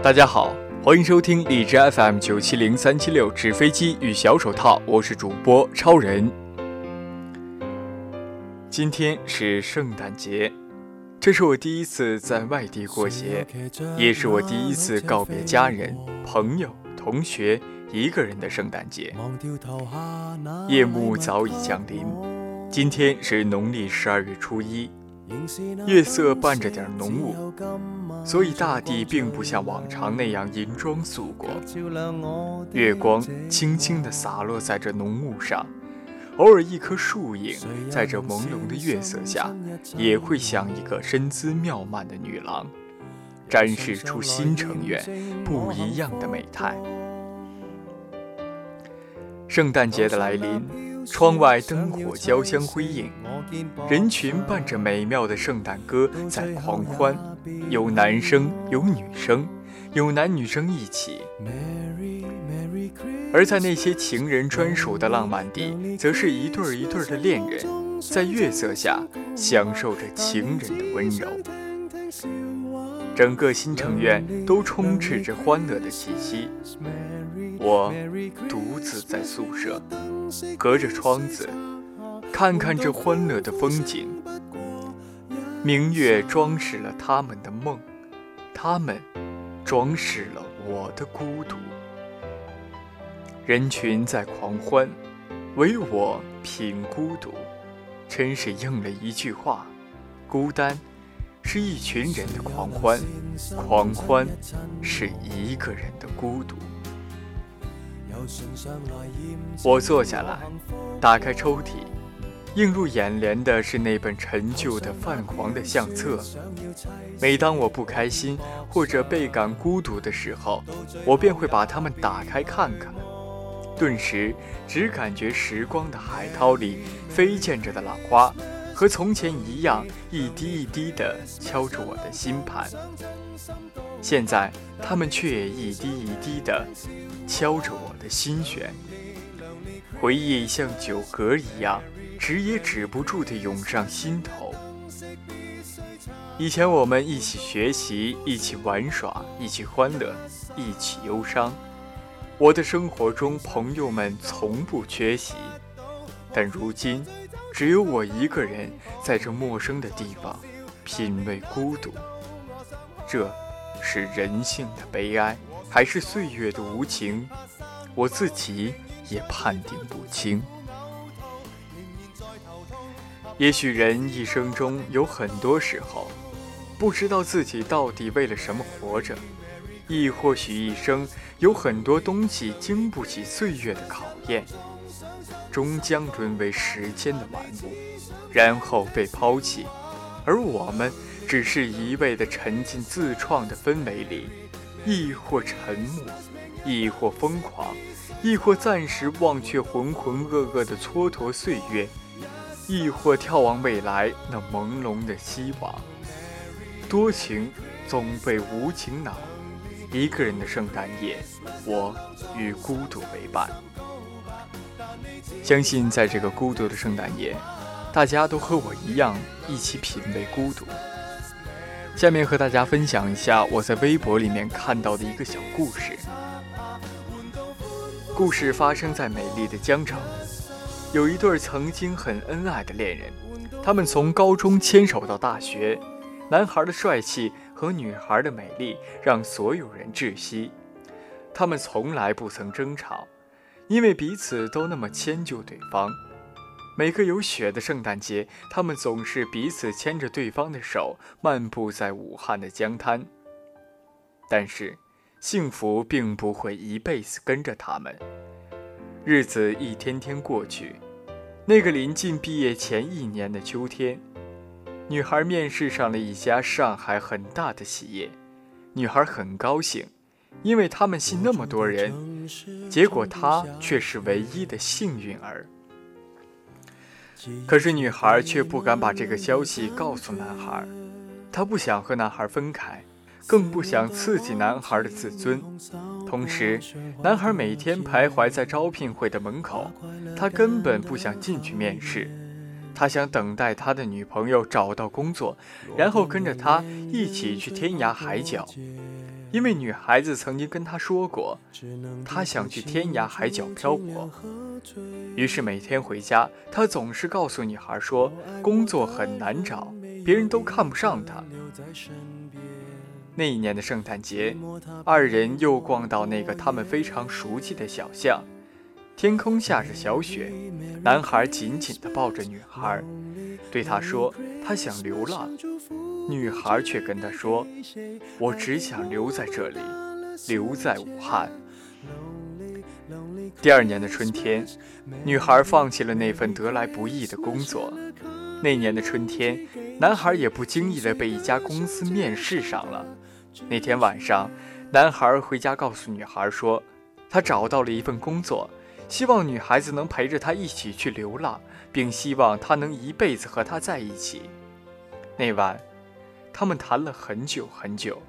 大家好，欢迎收听荔枝 FM 九七零三七六纸飞机与小手套，我是主播超人。今天是圣诞节，这是我第一次在外地过节，也是我第一次告别家人、朋友、同学一个人的圣诞节。夜幕早已降临，今天是农历十二月初一。月色伴着点浓雾，所以大地并不像往常那样银装素裹。月光轻轻地洒落在这浓雾上，偶尔一棵树影在这朦胧的月色下，也会像一个身姿妙曼的女郎，展示出新成员不一样的美态。圣诞节的来临。窗外灯火交相辉映，人群伴着美妙的圣诞歌在狂欢，有男生有女生，有男女生一起。而在那些情人专属的浪漫地，则是一对儿一对儿的恋人，在月色下享受着情人的温柔。整个新城院都充斥着欢乐的气息。我独自在宿舍。隔着窗子，看看这欢乐的风景。明月装饰了他们的梦，他们装饰了我的孤独。人群在狂欢，唯我品孤独。真是应了一句话：孤单是一群人的狂欢，狂欢是一个人的孤独。我坐下来，打开抽屉，映入眼帘的是那本陈旧的泛黄的相册。每当我不开心或者倍感孤独的时候，我便会把它们打开看看，顿时只感觉时光的海涛里飞溅着的浪花，和从前一样，一滴一滴地敲着我的心盘。现在，他们却一滴一滴地敲着我的心弦。回忆像酒嗝一样，止也止不住地涌上心头。以前我们一起学习，一起玩耍，一起欢乐，一起忧伤。我的生活中，朋友们从不缺席。但如今，只有我一个人在这陌生的地方，品味孤独。这。是人性的悲哀，还是岁月的无情？我自己也判定不清。也许人一生中有很多时候，不知道自己到底为了什么活着；亦或许一生有很多东西经不起岁月的考验，终将沦为时间的玩物，然后被抛弃。而我们。只是一味地沉浸自创的氛围里，亦或沉默，亦或疯狂，亦或暂时忘却浑浑噩噩的蹉跎岁月，亦或眺望未来那朦胧的希望。多情总被无情恼。一个人的圣诞夜，我与孤独为伴。相信在这个孤独的圣诞夜，大家都和我一样，一起品味孤独。下面和大家分享一下我在微博里面看到的一个小故事。故事发生在美丽的江城，有一对曾经很恩爱的恋人，他们从高中牵手到大学，男孩的帅气和女孩的美丽让所有人窒息。他们从来不曾争吵，因为彼此都那么迁就对方。每个有雪的圣诞节，他们总是彼此牵着对方的手，漫步在武汉的江滩。但是，幸福并不会一辈子跟着他们。日子一天天过去，那个临近毕业前一年的秋天，女孩面试上了一家上海很大的企业。女孩很高兴，因为他们系那么多人，结果她却是唯一的幸运儿。可是女孩却不敢把这个消息告诉男孩，她不想和男孩分开，更不想刺激男孩的自尊。同时，男孩每天徘徊在招聘会的门口，他根本不想进去面试。他想等待他的女朋友找到工作，然后跟着他一起去天涯海角。因为女孩子曾经跟他说过，他想去天涯海角漂泊。于是每天回家，他总是告诉女孩说，工作很难找，别人都看不上他。那一年的圣诞节，二人又逛到那个他们非常熟悉的小巷，天空下着小雪，男孩紧紧地抱着女孩，对她说他想流浪。女孩却跟他说：“我只想留在这里，留在武汉。”第二年的春天，女孩放弃了那份得来不易的工作。那年的春天，男孩也不经意地被一家公司面试上了。那天晚上，男孩回家告诉女孩说：“他找到了一份工作，希望女孩子能陪着他一起去流浪，并希望他能一辈子和他在一起。”那晚。他们谈了很久很久。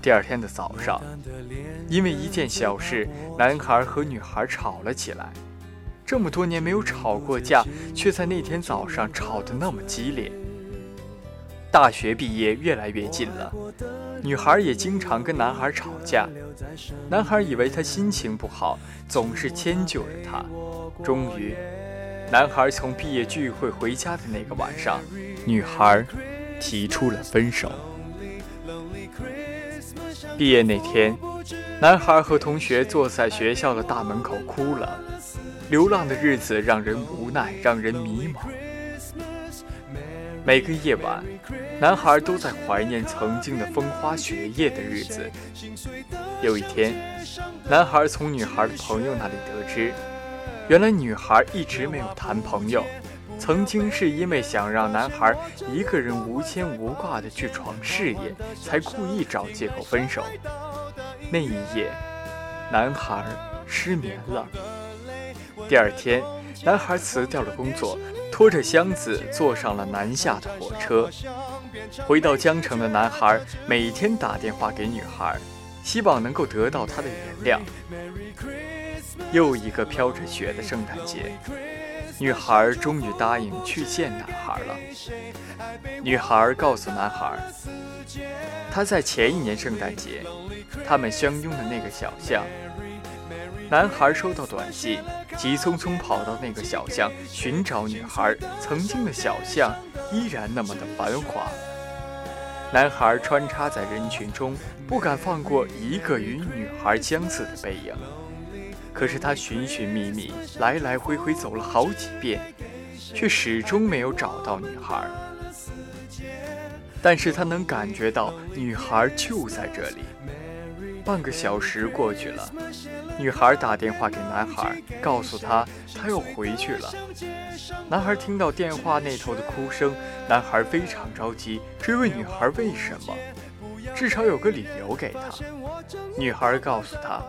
第二天的早上，因为一件小事，男孩和女孩吵了起来。这么多年没有吵过架，却在那天早上吵得那么激烈。大学毕业越来越近了，女孩也经常跟男孩吵架。男孩以为她心情不好，总是迁就着她。终于，男孩从毕业聚会回家的那个晚上，女孩。提出了分手。毕业那天，男孩和同学坐在学校的大门口哭了。流浪的日子让人无奈，让人迷茫。每个夜晚，男孩都在怀念曾经的风花雪月的日子。有一天，男孩从女孩的朋友那里得知，原来女孩一直没有谈朋友。曾经是因为想让男孩一个人无牵无挂的去闯事业，才故意找借口分手。那一夜，男孩失眠了。第二天，男孩辞掉了工作，拖着箱子坐上了南下的火车。回到江城的男孩每天打电话给女孩，希望能够得到她的原谅。又一个飘着雪的圣诞节。女孩终于答应去见男孩了。女孩告诉男孩，她在前一年圣诞节，他们相拥的那个小巷。男孩收到短信，急匆匆跑到那个小巷寻找女孩。曾经的小巷依然那么的繁华。男孩穿插在人群中，不敢放过一个与女孩相似的背影。可是他寻寻觅觅，来来回回走了好几遍，却始终没有找到女孩。但是他能感觉到女孩就在这里。半个小时过去了，女孩打电话给男孩，告诉他他又回去了。男孩听到电话那头的哭声，男孩非常着急，追问女孩为什么，至少有个理由给他。女孩告诉他。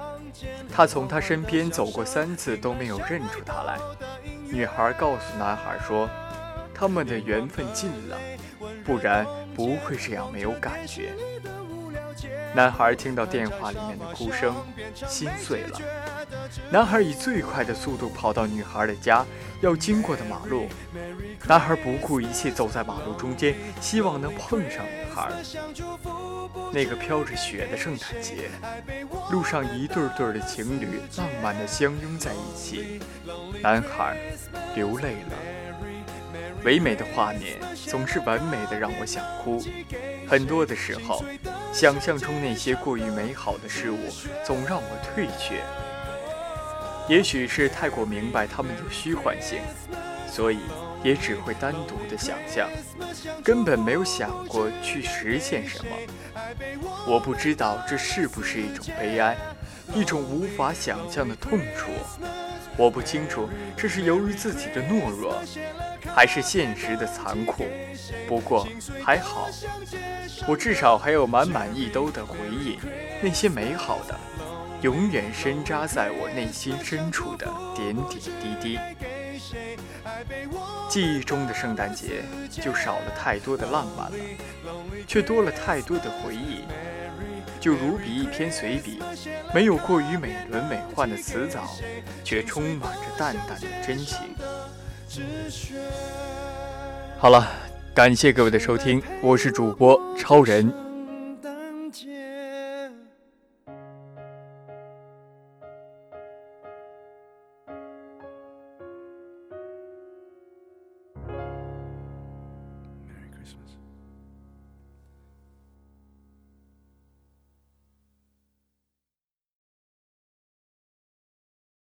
他从他身边走过三次都没有认出他来。女孩告诉男孩说：“他们的缘分尽了，不然不会这样没有感觉。”男孩听到电话里面的哭声，心碎了。男孩以最快的速度跑到女孩的家要经过的马路。男孩不顾一切走在马路中间，希望能碰上女孩。那个飘着雪的圣诞节，路上一对对的情侣浪漫地相拥在一起，男孩流泪了。唯美的画面总是完美的让我想哭。很多的时候，想象中那些过于美好的事物总让我退却。也许是太过明白它们的虚幻性，所以也只会单独的想象，根本没有想过去实现什么。我不知道这是不是一种悲哀，一种无法想象的痛楚。我不清楚这是由于自己的懦弱，还是现实的残酷。不过还好，我至少还有满满一兜的回忆，那些美好的，永远深扎在我内心深处的点点滴滴。记忆中的圣诞节就少了太多的浪漫了，却多了太多的回忆。就如笔一篇随笔，没有过于美轮美奂的辞藻，却充满着淡淡的真情。好了，感谢各位的收听，我是主播超人。